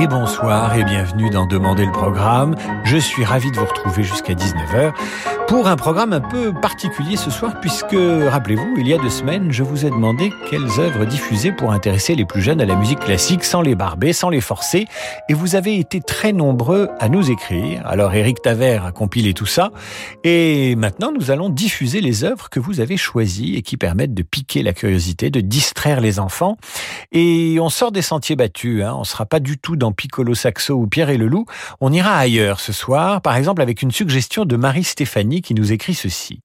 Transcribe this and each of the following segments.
Et bonsoir et bienvenue dans Demander le programme. Je suis ravi de vous retrouver jusqu'à 19h pour un programme un peu particulier ce soir puisque, rappelez-vous, il y a deux semaines, je vous ai demandé quelles œuvres diffuser pour intéresser les plus jeunes à la musique classique sans les barber, sans les forcer. Et vous avez été très nombreux à nous écrire. Alors Eric Taver a compilé tout ça. Et maintenant, nous allons diffuser les œuvres que vous avez choisies et qui permettent de piquer la curiosité, de distraire les enfants. Et on sort des sentiers battus. Hein. On sera pas du tout dans Piccolo Saxo ou Pierre et le Loup. On ira ailleurs ce soir, par exemple avec une suggestion de Marie-Stéphanie qui nous écrit ceci.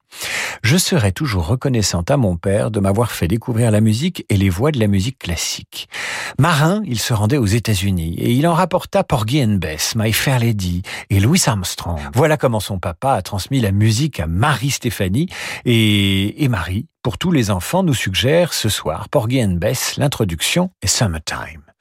Je serai toujours reconnaissante à mon père de m'avoir fait découvrir la musique et les voix de la musique classique. Marin, il se rendait aux États-Unis et il en rapporta Porgy and Bess, My Fair Lady et Louis Armstrong. Voilà comment son papa a transmis la musique à Marie-Stéphanie et, et Marie, pour tous les enfants, nous suggère ce soir Porgy and Bess, l'introduction et Summertime.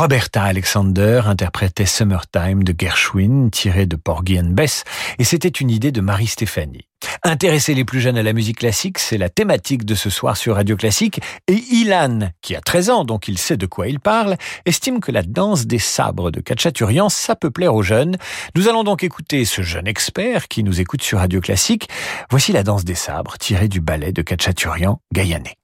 Roberta Alexander interprétait Summertime de Gershwin, tiré de Porgy and Bess, et c'était une idée de Marie-Stéphanie. Intéresser les plus jeunes à la musique classique, c'est la thématique de ce soir sur Radio Classique, et Ilan, qui a 13 ans, donc il sait de quoi il parle, estime que la danse des sabres de Katchaturian, ça peut plaire aux jeunes. Nous allons donc écouter ce jeune expert qui nous écoute sur Radio Classique. Voici la danse des sabres, tirée du ballet de Katchaturian, Gaillané.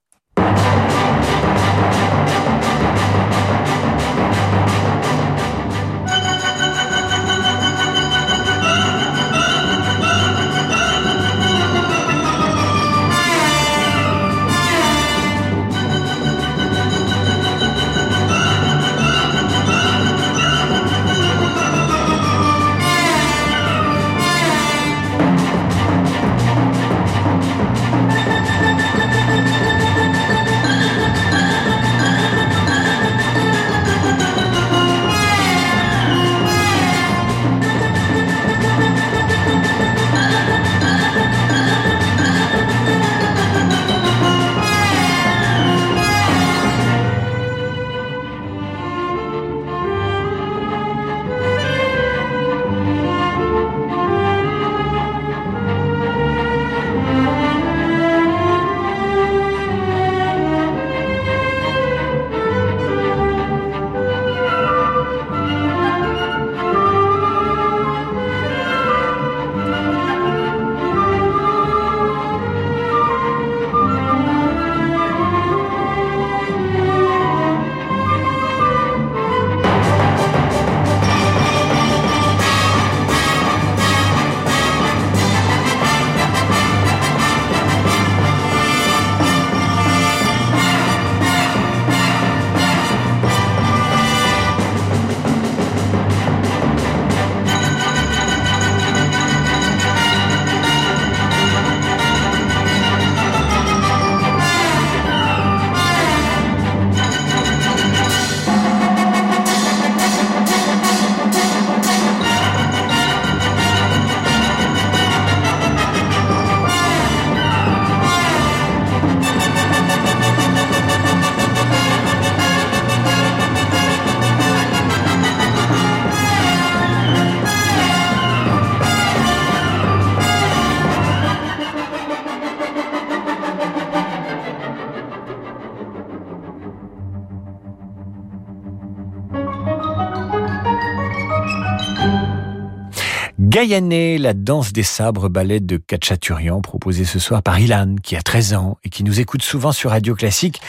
La danse des sabres ballet de Katchaturian, proposée ce soir par Ilan, qui a 13 ans et qui nous écoute souvent sur Radio Classique.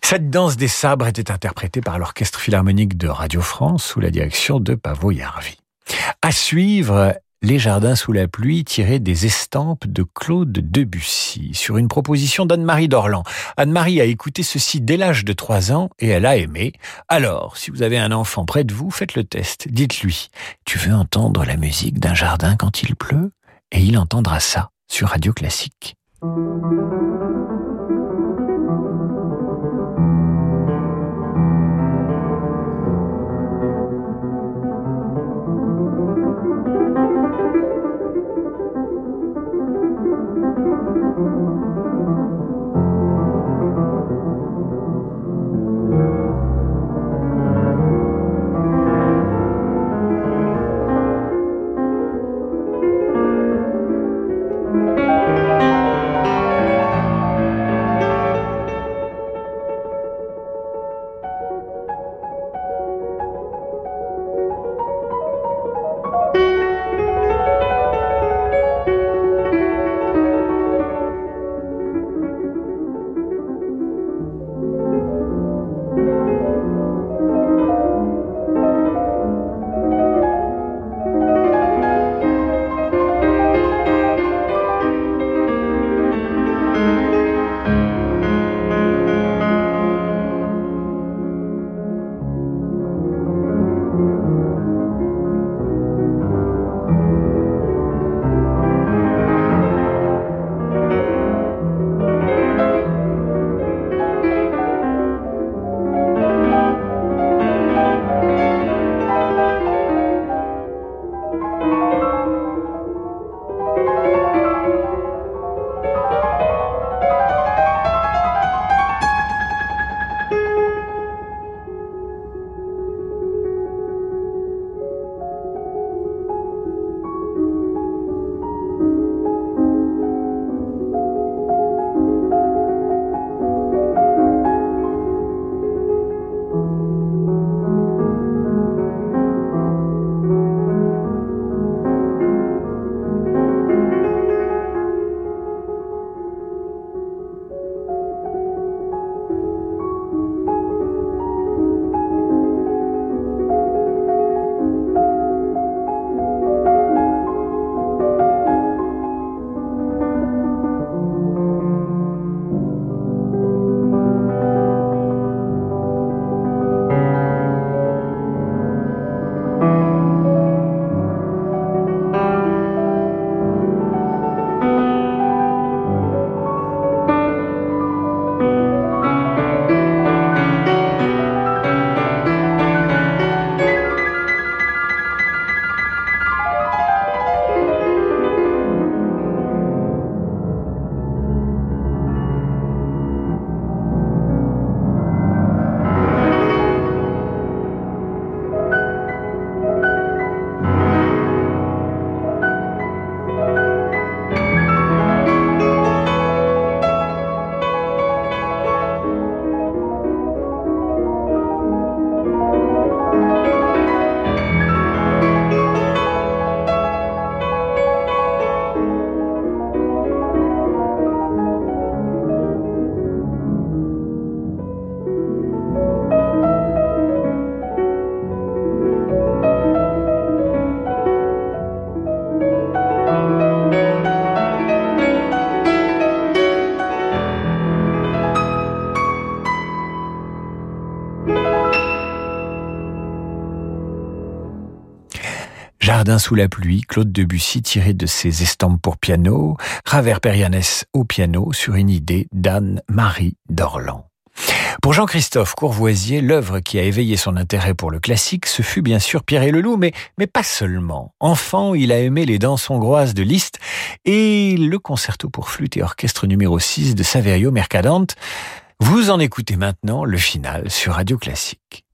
Cette danse des sabres était interprétée par l'Orchestre Philharmonique de Radio France sous la direction de Pavo Yarvi. À suivre, les jardins sous la pluie tirés des estampes de Claude Debussy sur une proposition d'Anne-Marie Dorland. Anne-Marie a écouté ceci dès l'âge de 3 ans et elle a aimé. Alors, si vous avez un enfant près de vous, faites le test. Dites-lui, tu veux entendre la musique d'un jardin quand il pleut? Et il entendra ça sur Radio Classique. Jardin sous la pluie, Claude Debussy tiré de ses estampes pour piano, Raver Perianes au piano sur une idée d'Anne-Marie Dorland. Pour Jean-Christophe Courvoisier, l'œuvre qui a éveillé son intérêt pour le classique, ce fut bien sûr Pierre et le Loup, mais, mais pas seulement. Enfant, il a aimé les danses hongroises de Liszt et le concerto pour flûte et orchestre numéro 6 de Saverio Mercadante. Vous en écoutez maintenant le final sur Radio Classique.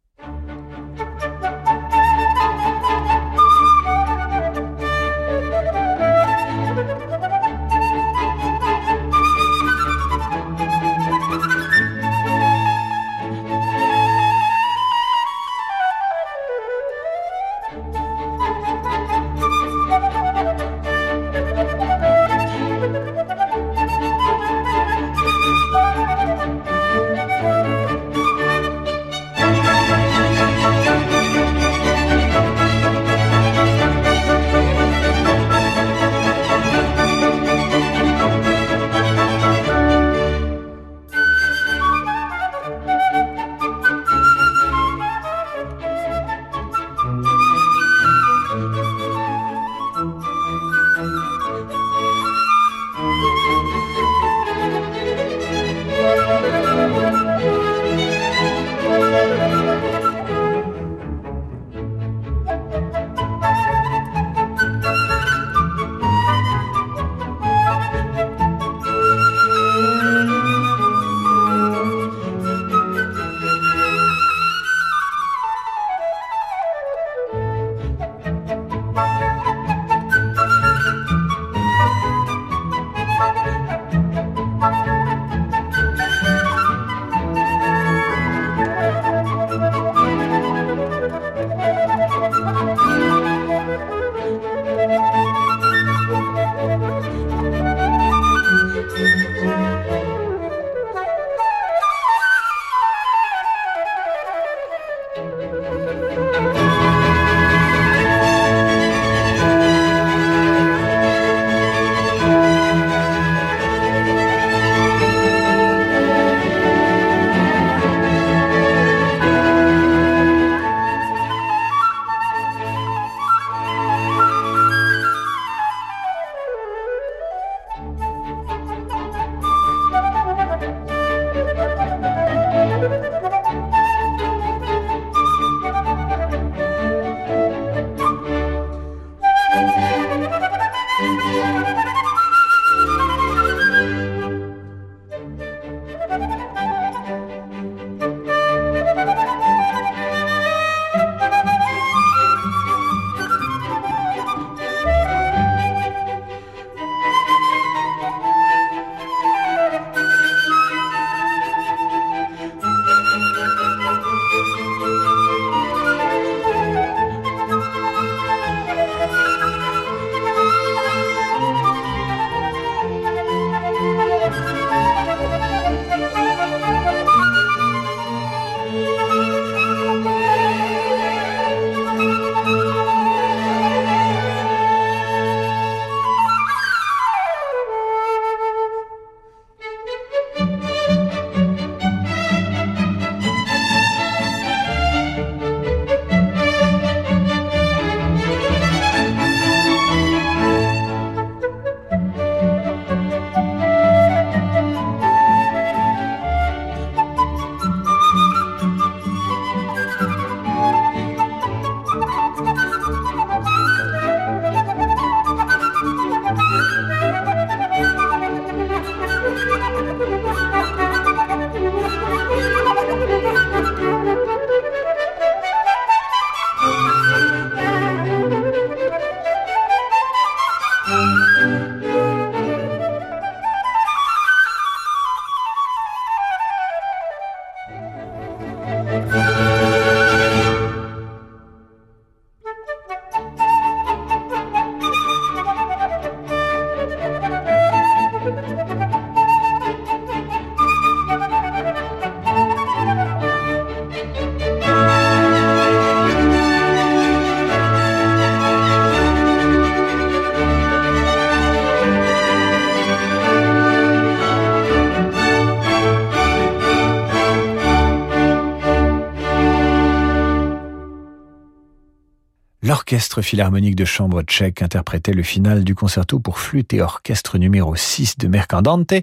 L'Orchestre Philharmonique de Chambre tchèque interprétait le final du concerto pour flûte et orchestre numéro 6 de Mercandante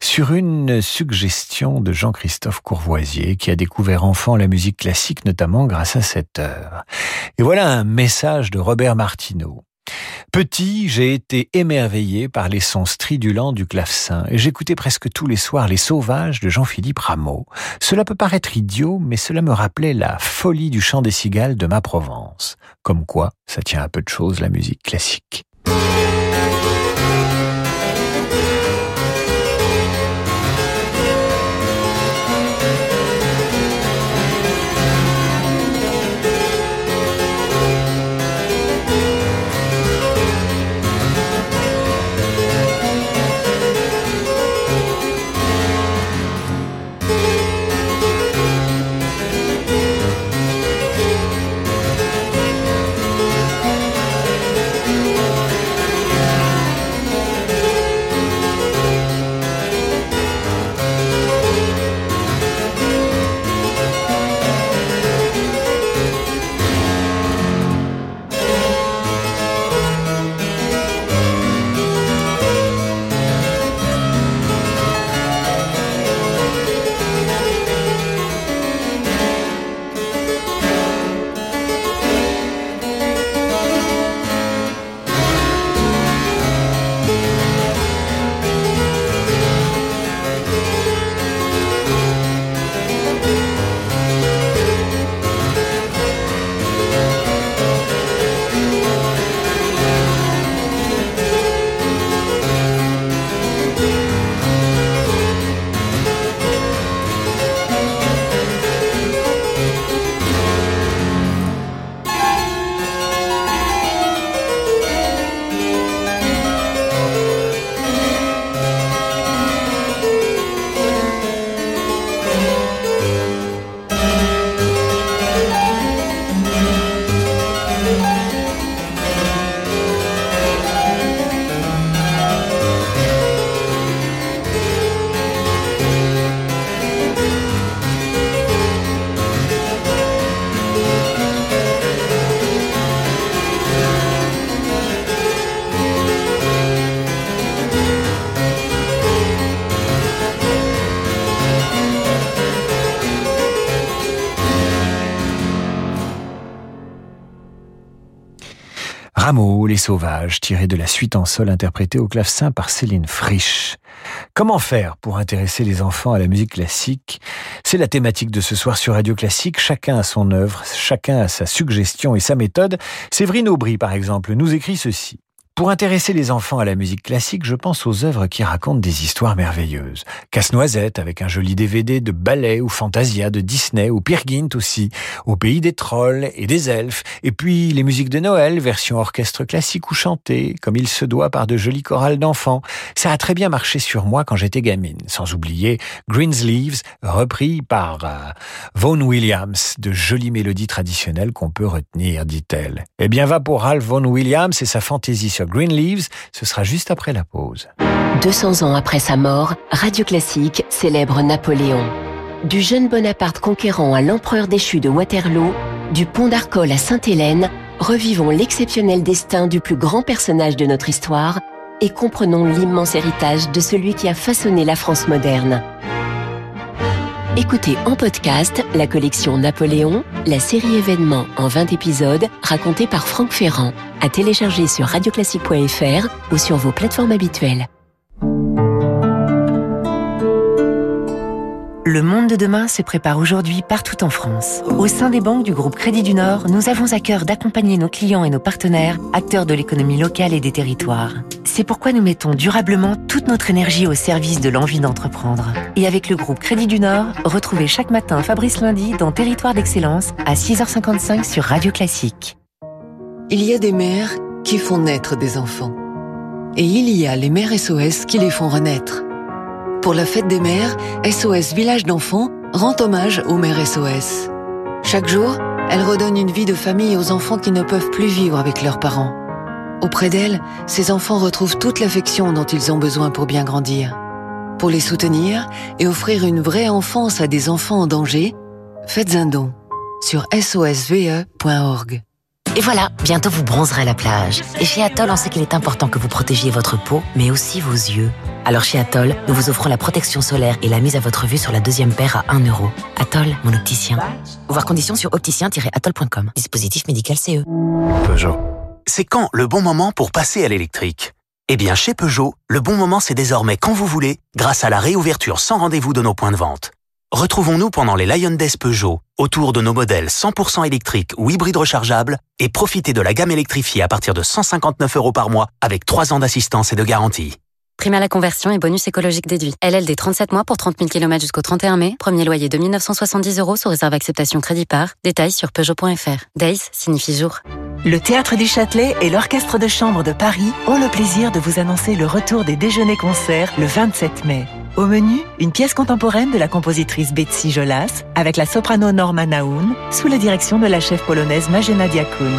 sur une suggestion de Jean-Christophe Courvoisier qui a découvert enfant la musique classique notamment grâce à cette œuvre. Et voilà un message de Robert Martineau. Petit, j'ai été émerveillé par les sons stridulants du clavecin et j'écoutais presque tous les soirs Les Sauvages de Jean-Philippe Rameau. Cela peut paraître idiot, mais cela me rappelait la folie du chant des cigales de ma Provence. Comme quoi, ça tient à peu de choses la musique classique. Les Sauvages, tiré de la suite en sol interprétée au clavecin par Céline Frisch. Comment faire pour intéresser les enfants à la musique classique? C'est la thématique de ce soir sur Radio Classique. Chacun a son œuvre, chacun a sa suggestion et sa méthode. Séverine Aubry, par exemple, nous écrit ceci. Pour intéresser les enfants à la musique classique, je pense aux œuvres qui racontent des histoires merveilleuses. Casse-Noisette avec un joli DVD de ballet ou Fantasia de Disney ou Peer Gynt aussi, au pays des trolls et des elfes, et puis les musiques de Noël, version orchestre classique ou chantée, comme il se doit par de jolies chorales d'enfants. Ça a très bien marché sur moi quand j'étais gamine, sans oublier Greensleeves, repris par euh, Vaughan Williams, de jolies mélodies traditionnelles qu'on peut retenir, dit-elle. Eh bien va pour Ralph Vaughan Williams et sa fantaisie sur Green ce sera juste après la pause. 200 ans après sa mort, Radio Classique célèbre Napoléon. Du jeune Bonaparte conquérant à l'empereur déchu de Waterloo, du pont d'Arcole à Sainte-Hélène, revivons l'exceptionnel destin du plus grand personnage de notre histoire et comprenons l'immense héritage de celui qui a façonné la France moderne. Écoutez en podcast la collection Napoléon, la série événements en 20 épisodes racontée par Franck Ferrand, à télécharger sur radioclassique.fr ou sur vos plateformes habituelles. Le monde de demain se prépare aujourd'hui partout en France. Au sein des banques du groupe Crédit du Nord, nous avons à cœur d'accompagner nos clients et nos partenaires, acteurs de l'économie locale et des territoires. C'est pourquoi nous mettons durablement toute notre énergie au service de l'envie d'entreprendre. Et avec le groupe Crédit du Nord, retrouvez chaque matin Fabrice Lundi dans Territoire d'Excellence à 6h55 sur Radio Classique. Il y a des mères qui font naître des enfants. Et il y a les mères SOS qui les font renaître. Pour la fête des mères, SOS Village d'enfants rend hommage aux mères SOS. Chaque jour, elle redonne une vie de famille aux enfants qui ne peuvent plus vivre avec leurs parents. Auprès d'elle, ces enfants retrouvent toute l'affection dont ils ont besoin pour bien grandir. Pour les soutenir et offrir une vraie enfance à des enfants en danger, faites un don sur sosve.org. Et voilà, bientôt vous bronzerez à la plage. Et chez Atoll, on sait qu'il est important que vous protégiez votre peau, mais aussi vos yeux. Alors chez Atoll, nous vous offrons la protection solaire et la mise à votre vue sur la deuxième paire à 1 euro. Atoll, mon opticien. Voir conditions sur opticien-atoll.com. Dispositif médical CE. Peugeot. C'est quand le bon moment pour passer à l'électrique? Eh bien chez Peugeot, le bon moment c'est désormais quand vous voulez, grâce à la réouverture sans rendez-vous de nos points de vente. Retrouvons-nous pendant les Lion Days Peugeot, autour de nos modèles 100% électriques ou hybrides rechargeables, et profitez de la gamme électrifiée à partir de 159 euros par mois, avec 3 ans d'assistance et de garantie. Prime à la conversion et bonus écologique déduit. LLD 37 mois pour 30 000 km jusqu'au 31 mai. Premier loyer de 1970 euros sous réserve acceptation crédit par. Détails sur Peugeot.fr. Days signifie jour. Le Théâtre du Châtelet et l'Orchestre de Chambre de Paris ont le plaisir de vous annoncer le retour des déjeuners-concerts le 27 mai. Au menu, une pièce contemporaine de la compositrice Betsy Jolas avec la soprano Norma Naoun sous la direction de la chef polonaise Magena Diakoun.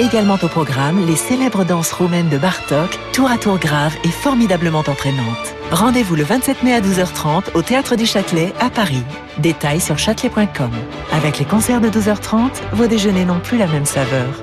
Également au programme, les célèbres danses roumaines de Bartok, tour à tour grave et formidablement entraînantes. Rendez-vous le 27 mai à 12h30 au Théâtre du Châtelet à Paris. Détails sur châtelet.com. Avec les concerts de 12h30, vos déjeuners n'ont plus la même saveur.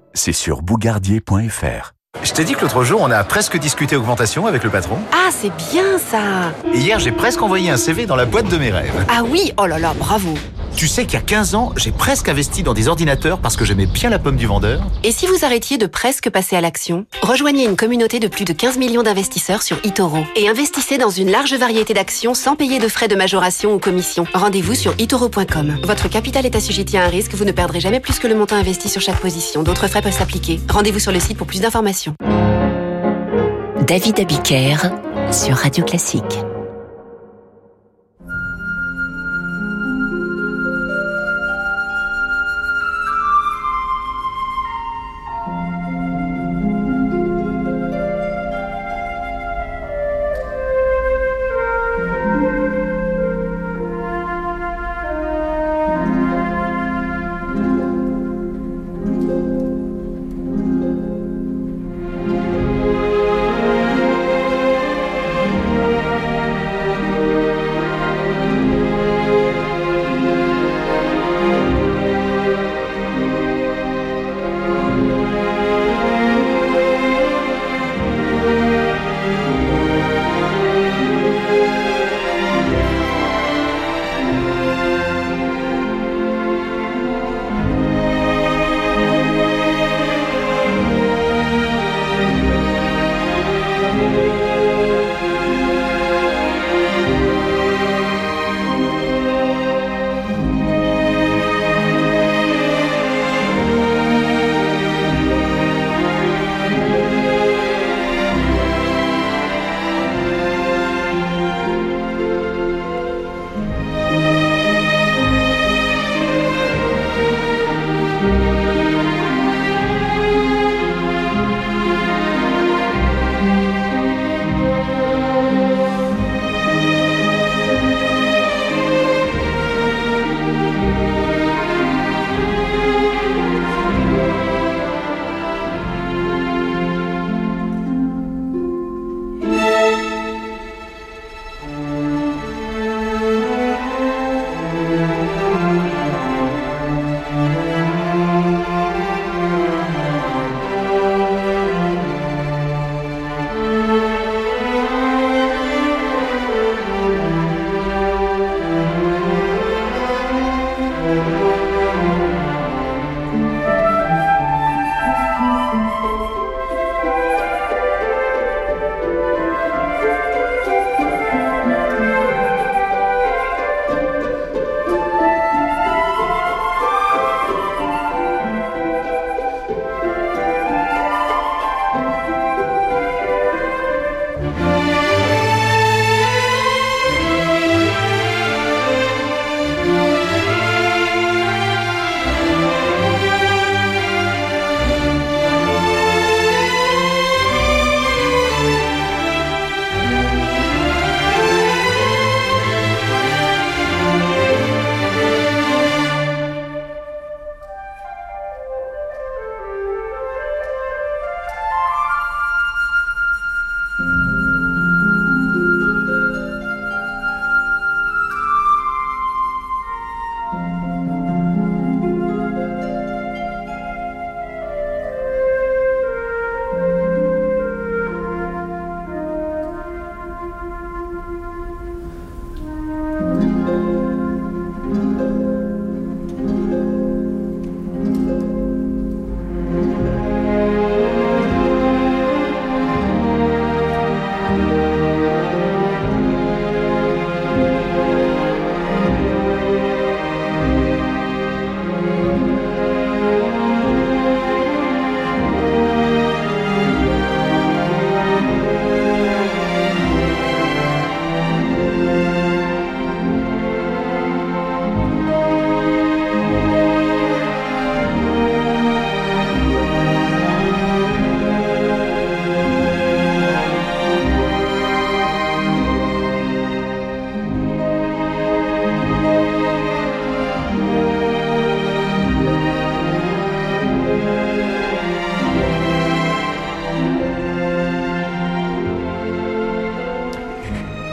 c'est sur bougardier.fr. Je t'ai dit que l'autre jour, on a presque discuté augmentation avec le patron. Ah, c'est bien ça Et hier, j'ai presque envoyé un CV dans la boîte de mes rêves. Ah oui, oh là là, bravo Tu sais qu'il y a 15 ans, j'ai presque investi dans des ordinateurs parce que j'aimais bien la pomme du vendeur. Et si vous arrêtiez de presque passer à l'action Rejoignez une communauté de plus de 15 millions d'investisseurs sur eToro et investissez dans une large variété d'actions sans payer de frais de majoration ou commission. Rendez-vous sur eToro.com. Votre capital est assujetti à un risque, vous ne perdrez jamais plus que le montant investi sur chaque position. D'autres frais peuvent s'appliquer. Rendez-vous sur le site pour plus d'informations. David Abiker sur Radio Classique.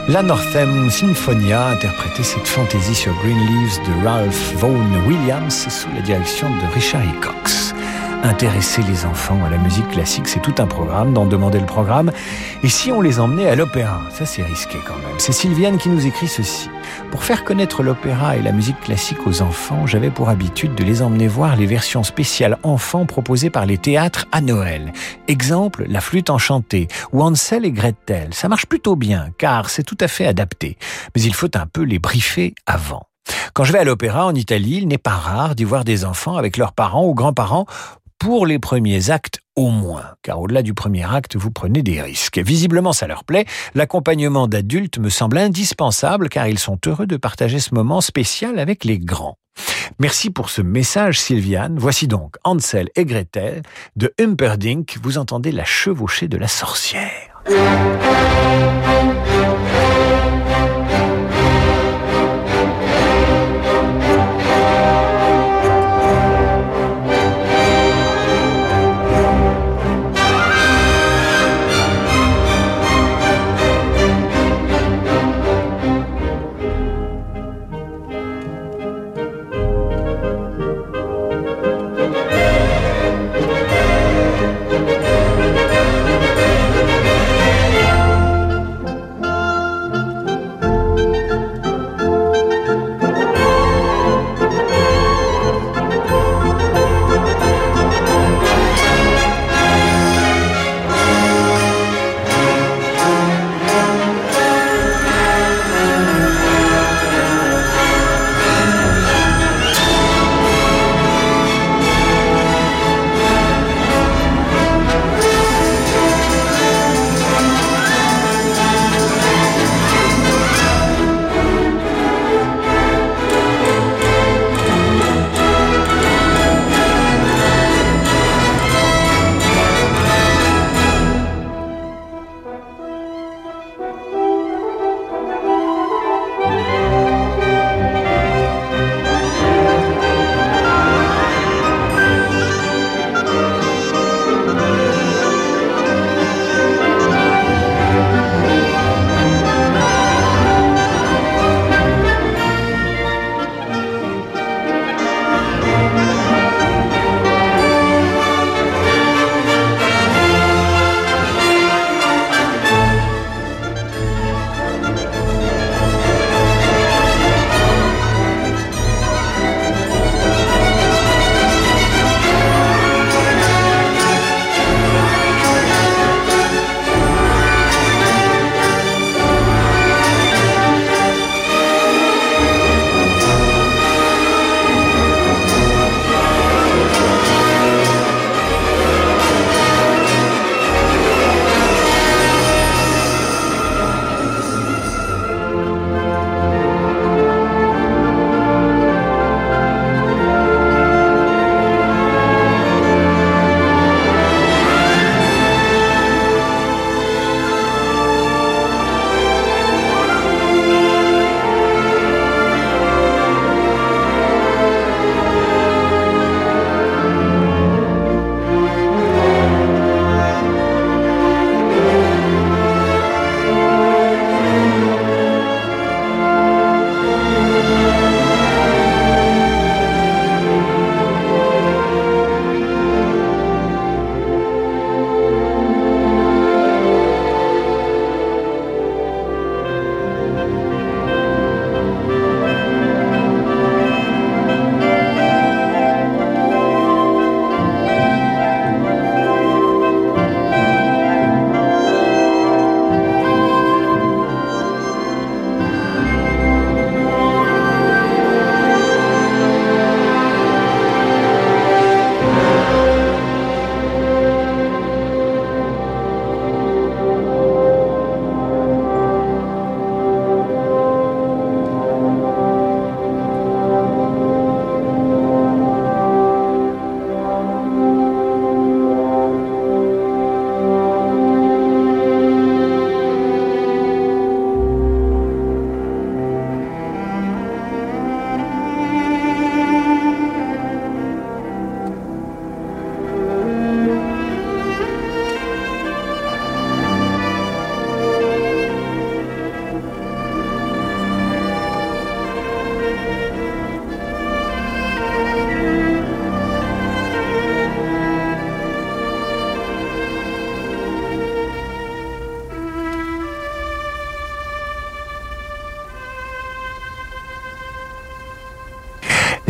La Northern Sinfonia interprétait cette fantaisie sur Green Leaves de Ralph Vaughan Williams sous la direction de Richard E. Cox. Intéresser les enfants à la musique classique, c'est tout un programme, d'en demander le programme. Et si on les emmenait à l'opéra? Ça, c'est risqué quand même. C'est Sylviane qui nous écrit ceci. Pour faire connaître l'opéra et la musique classique aux enfants, j'avais pour habitude de les emmener voir les versions spéciales enfants proposées par les théâtres à Noël. Exemple, La flûte enchantée ou Hansel et Gretel. Ça marche plutôt bien car c'est tout à fait adapté. Mais il faut un peu les briefer avant. Quand je vais à l'opéra en Italie, il n'est pas rare d'y voir des enfants avec leurs parents ou grands-parents pour les premiers actes au moins, car au-delà du premier acte, vous prenez des risques. Visiblement, ça leur plaît. L'accompagnement d'adultes me semble indispensable, car ils sont heureux de partager ce moment spécial avec les grands. Merci pour ce message, Sylviane. Voici donc Hansel et Gretel de Humperdinck. Vous entendez la chevauchée de la sorcière.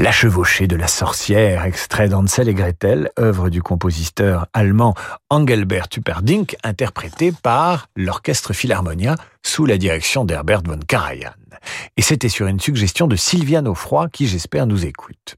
La chevauchée de la sorcière, extrait d'Ansel et Gretel, œuvre du compositeur allemand Engelbert Humperdinck, interprété par l'Orchestre Philharmonia sous la direction d'Herbert von Karajan. Et c'était sur une suggestion de Sylviane Offroy qui j'espère nous écoute.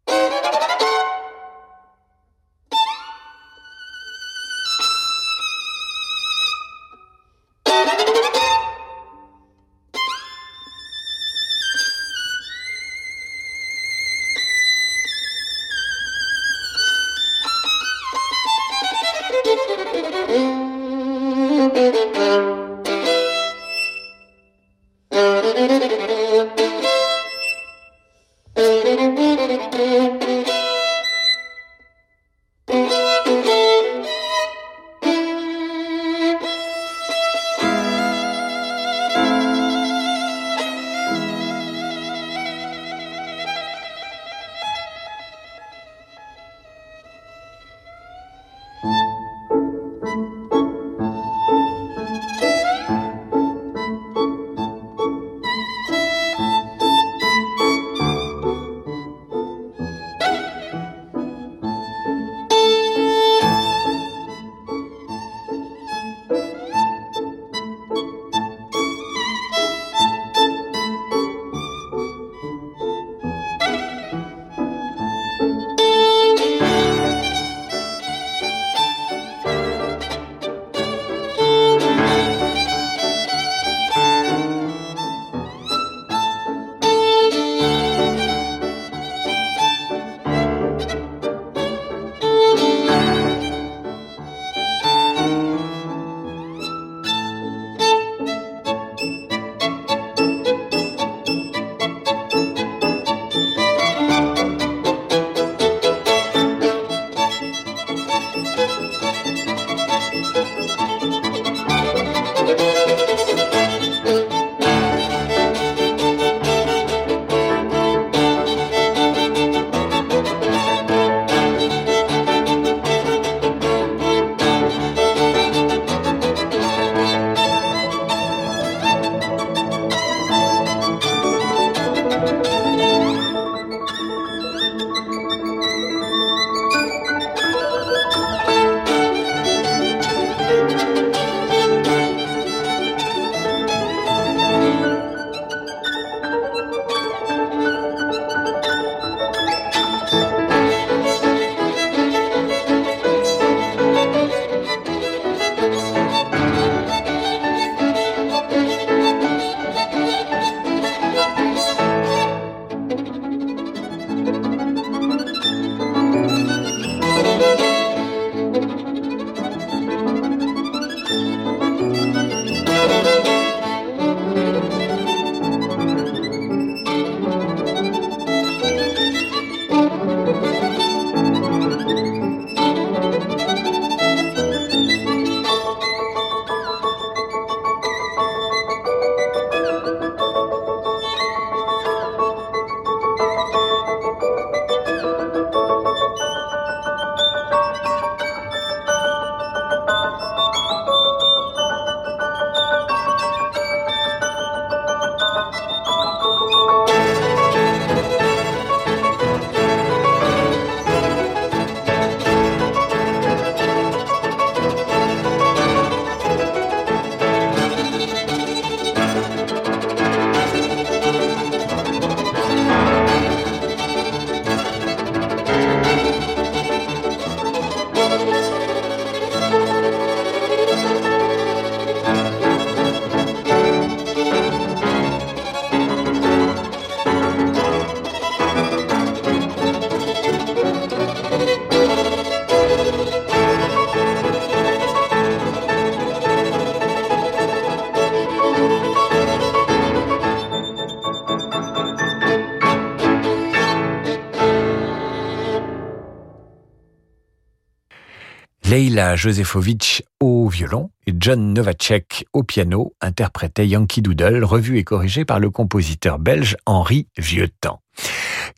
Josefovitch au violon et John Novacek au piano interprétaient Yankee Doodle, revu et corrigé par le compositeur belge Henri Vieuxtemps.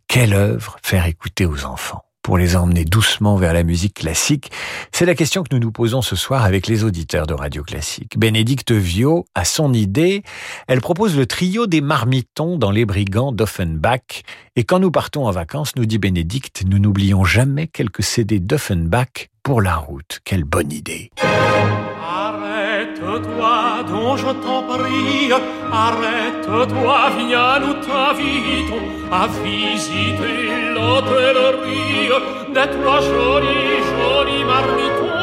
Quelle œuvre faire écouter aux enfants pour les emmener doucement vers la musique classique C'est la question que nous nous posons ce soir avec les auditeurs de Radio Classique. Bénédicte Viau a son idée. Elle propose le trio des marmitons dans Les Brigands d'Offenbach. Et quand nous partons en vacances, nous dit Bénédicte, nous n'oublions jamais quelques CD d'Offenbach pour la route. Quelle bonne idée Arrête-toi, dont je t'en prie, arrête-toi, viens, nous t'invitons à visiter l'hôtellerie des trois jolis, jolis marmitons.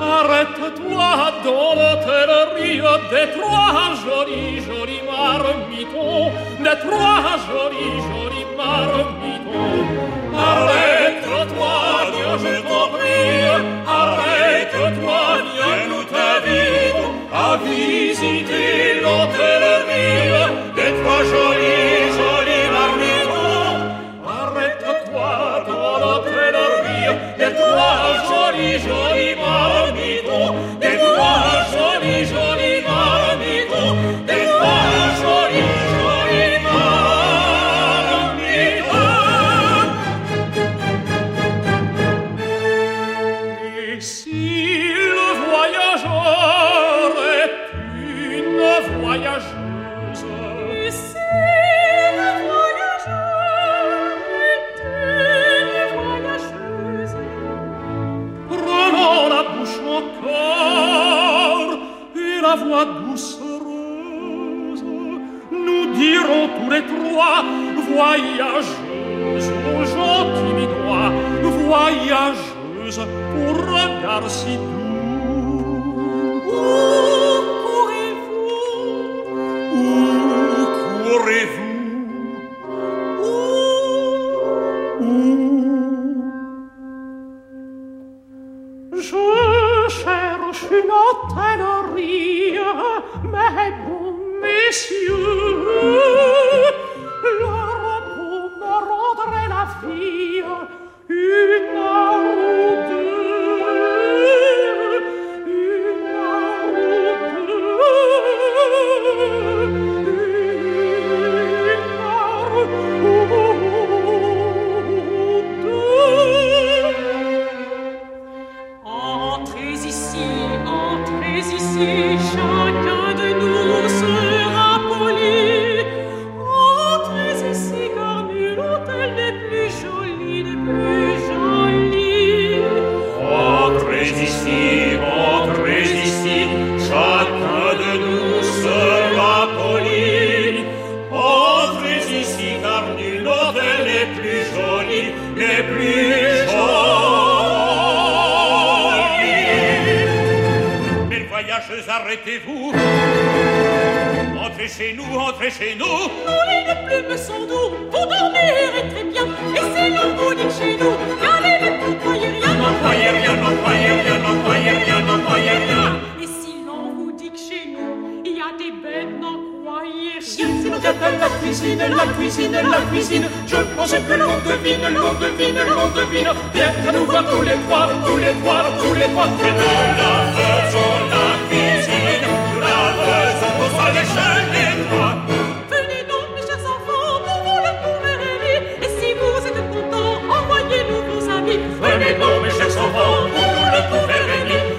Arrête-toi dans l'hôtellerie des trois jolis, jolis marmitons, des trois jolis, jolis marmitons. Arrête-toi, je t'en prie, à visiter l'hôtellerie des trois jolis, jolis marmitons. Arrête-toi dans l'hôtellerie des trois jolis, jolis marmitons, nous dirons tous les trois voyageuse, aux gens voyageuse, pour regard si doux. La cuisine, la cuisine, la cuisine, je pense que l'on devine, l'on devine, l'on devine. Bien qu'à nous voir tous les trois, tous les trois, tous les trois. Et nous la faisons la cuisine, nous la faisons pour chez les trois. Venez donc, mes chers enfants, pour vous le couvrir Et si vous êtes contents, envoyez-nous vos amis. Venez donc, mes chers enfants, pour vous le couvrir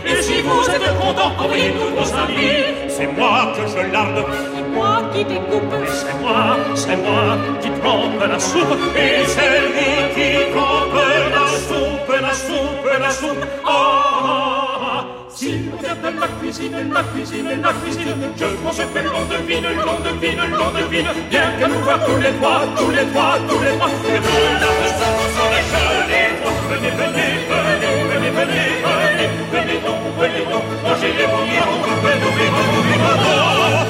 Et si vous êtes contents, envoyez-nous vos amis. C'est moi que je larde. Moi qui découpe. Et c'est moi, c'est moi qui trempe la soupe. Et c'est lui qui trempe la soupe, la soupe, la soupe. Ah, ah, ah. Si l'on vient de la cuisine, la cuisine, la cuisine, je pense que l'on devine, l'on devine, l'on devine, bien que nous voir tous les trois, tous les trois, tous les trois, que nous la faisons sans les jeux, les trois. Venez, venez, venez, venez, venez, venez, venez donc, venez donc, mangez les bouillons, que nous vivons, nous vivons.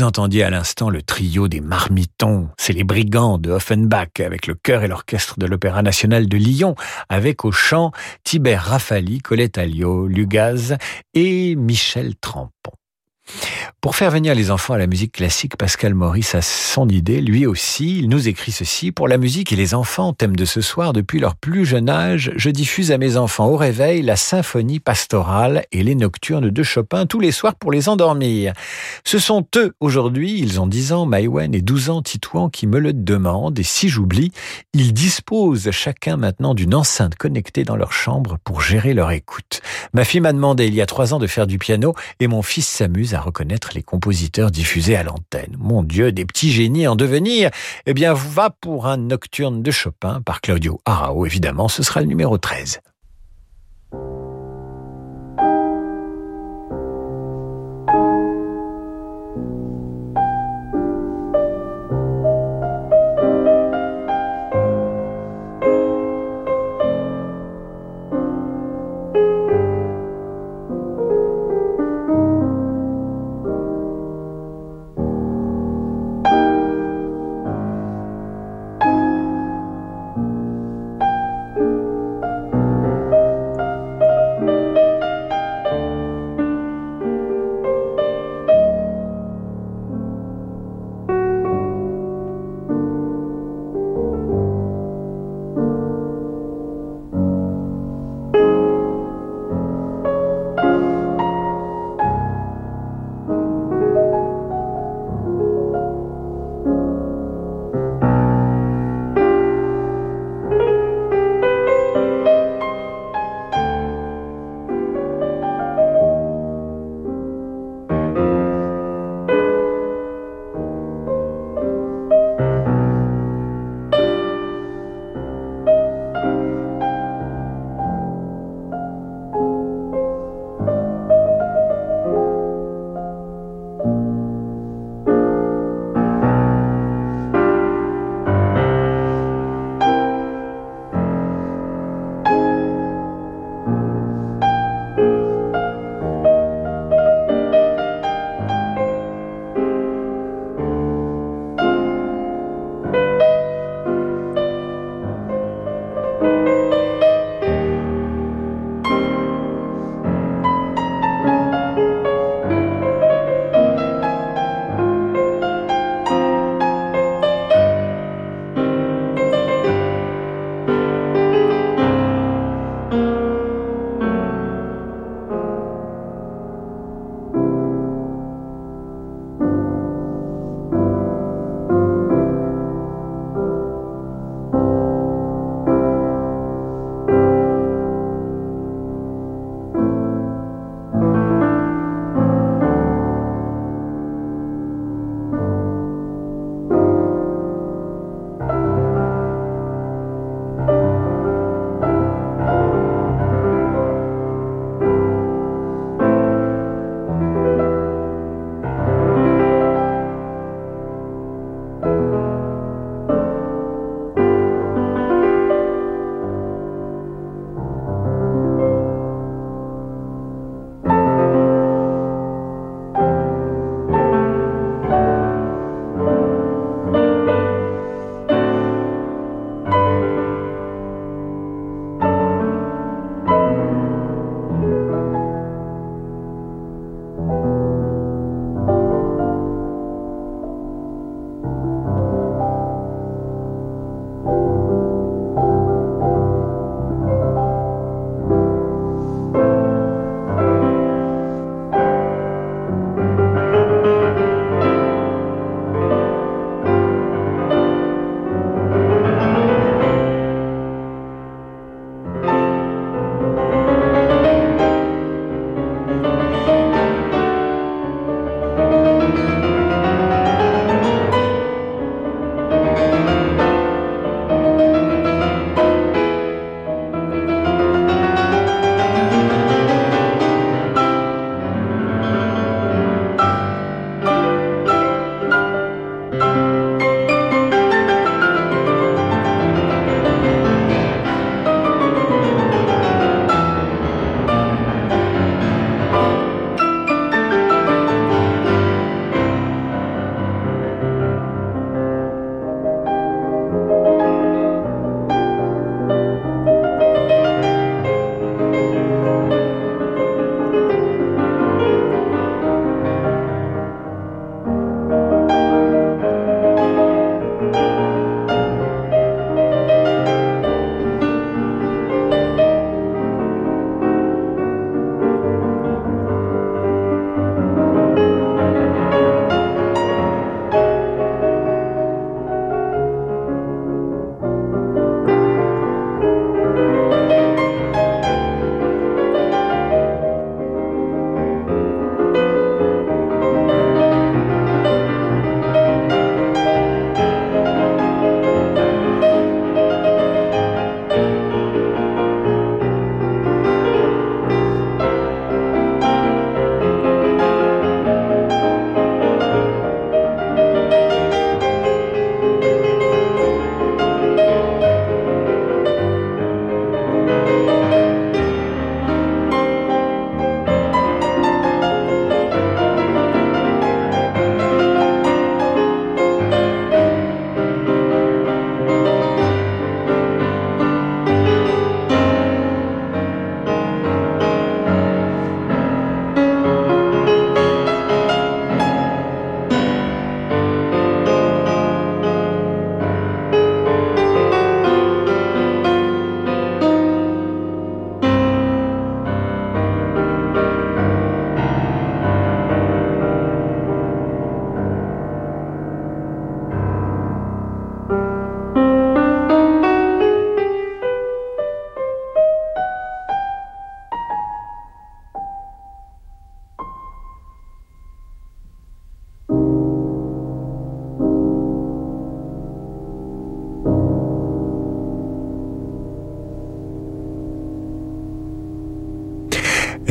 Vous entendiez à l'instant le trio des marmitons, c'est les brigands de Offenbach avec le chœur et l'orchestre de l'Opéra national de Lyon, avec au chant Tibère Rafali, Colette Alliot, Lugaz et Michel Trampon. Pour faire venir les enfants à la musique classique, Pascal Maurice a son idée, lui aussi. Il nous écrit ceci. Pour la musique et les enfants, thème de ce soir, depuis leur plus jeune âge, je diffuse à mes enfants au réveil la symphonie pastorale et les nocturnes de Chopin tous les soirs pour les endormir. Ce sont eux, aujourd'hui, ils ont 10 ans, Maïwen, et 12 ans, Titouan, qui me le demandent. Et si j'oublie, ils disposent chacun maintenant d'une enceinte connectée dans leur chambre pour gérer leur écoute. Ma fille m'a demandé il y a trois ans de faire du piano et mon fils s'amuse à reconnaître les compositeurs diffusés à l'antenne. Mon Dieu, des petits génies en devenir. Eh bien, va pour un nocturne de Chopin par Claudio Arao. Évidemment, ce sera le numéro 13.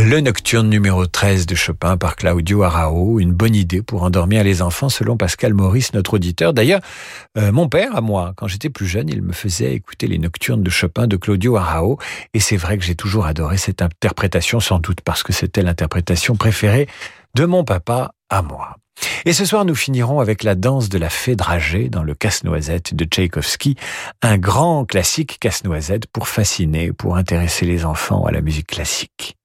Le nocturne numéro 13 de Chopin par Claudio Arao, une bonne idée pour endormir les enfants selon Pascal Maurice, notre auditeur. D'ailleurs, euh, mon père, à moi, quand j'étais plus jeune, il me faisait écouter les nocturnes de Chopin de Claudio Arao, et c'est vrai que j'ai toujours adoré cette interprétation, sans doute parce que c'était l'interprétation préférée de mon papa à moi. Et ce soir, nous finirons avec la danse de la fée dragée dans le Casse-Noisette de Tchaïkovski, un grand classique casse-noisette pour fasciner, pour intéresser les enfants à la musique classique.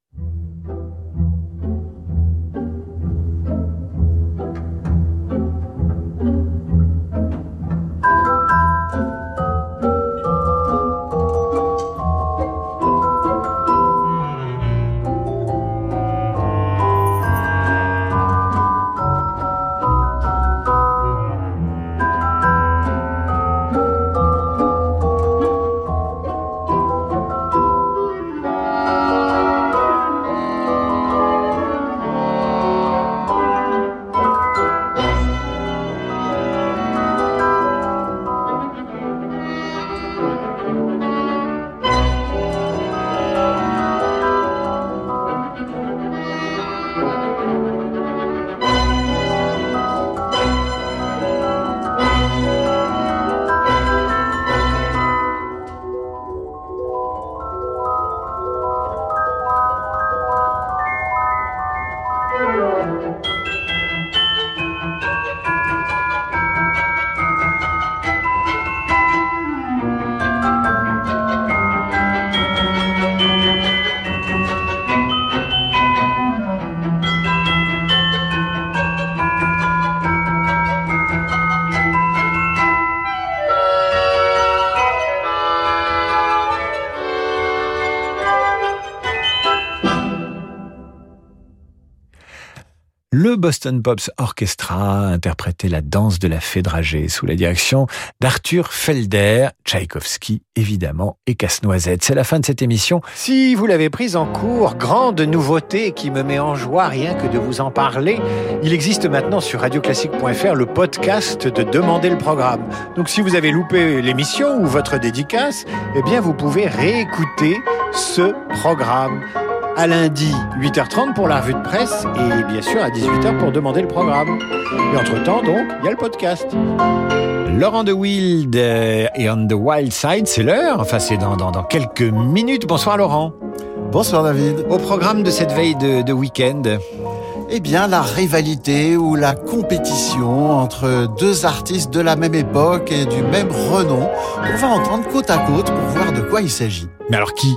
Le Boston Pops Orchestra interprétait la danse de la fée dragée sous la direction d'Arthur Felder, Tchaïkovski évidemment et Casse-Noisette. C'est la fin de cette émission. Si vous l'avez prise en cours, grande nouveauté qui me met en joie rien que de vous en parler, il existe maintenant sur radioclassique.fr le podcast de Demander le programme. Donc si vous avez loupé l'émission ou votre dédicace, eh bien vous pouvez réécouter ce programme à lundi 8h30 pour la revue de presse et bien sûr à 18h pour demander le programme. Et entre-temps, donc, il y a le podcast. Laurent de Wild et On the Wild Side, c'est l'heure, enfin c'est dans, dans, dans, quelques minutes. Bonsoir Laurent. Bonsoir David. Au programme de cette veille de, de week-end eh bien, la rivalité ou la compétition entre deux artistes de la même époque et du même renom. On va entendre côte à côte pour voir de quoi il s'agit. Mais alors qui?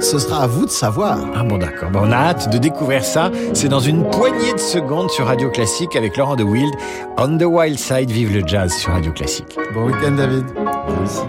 Ce sera à vous de savoir. Ah bon d'accord, on a hâte de découvrir ça. C'est dans une poignée de secondes sur Radio Classique avec Laurent de Wild. On the Wild Side, vive le jazz sur Radio Classique. Bon week-end David. Merci.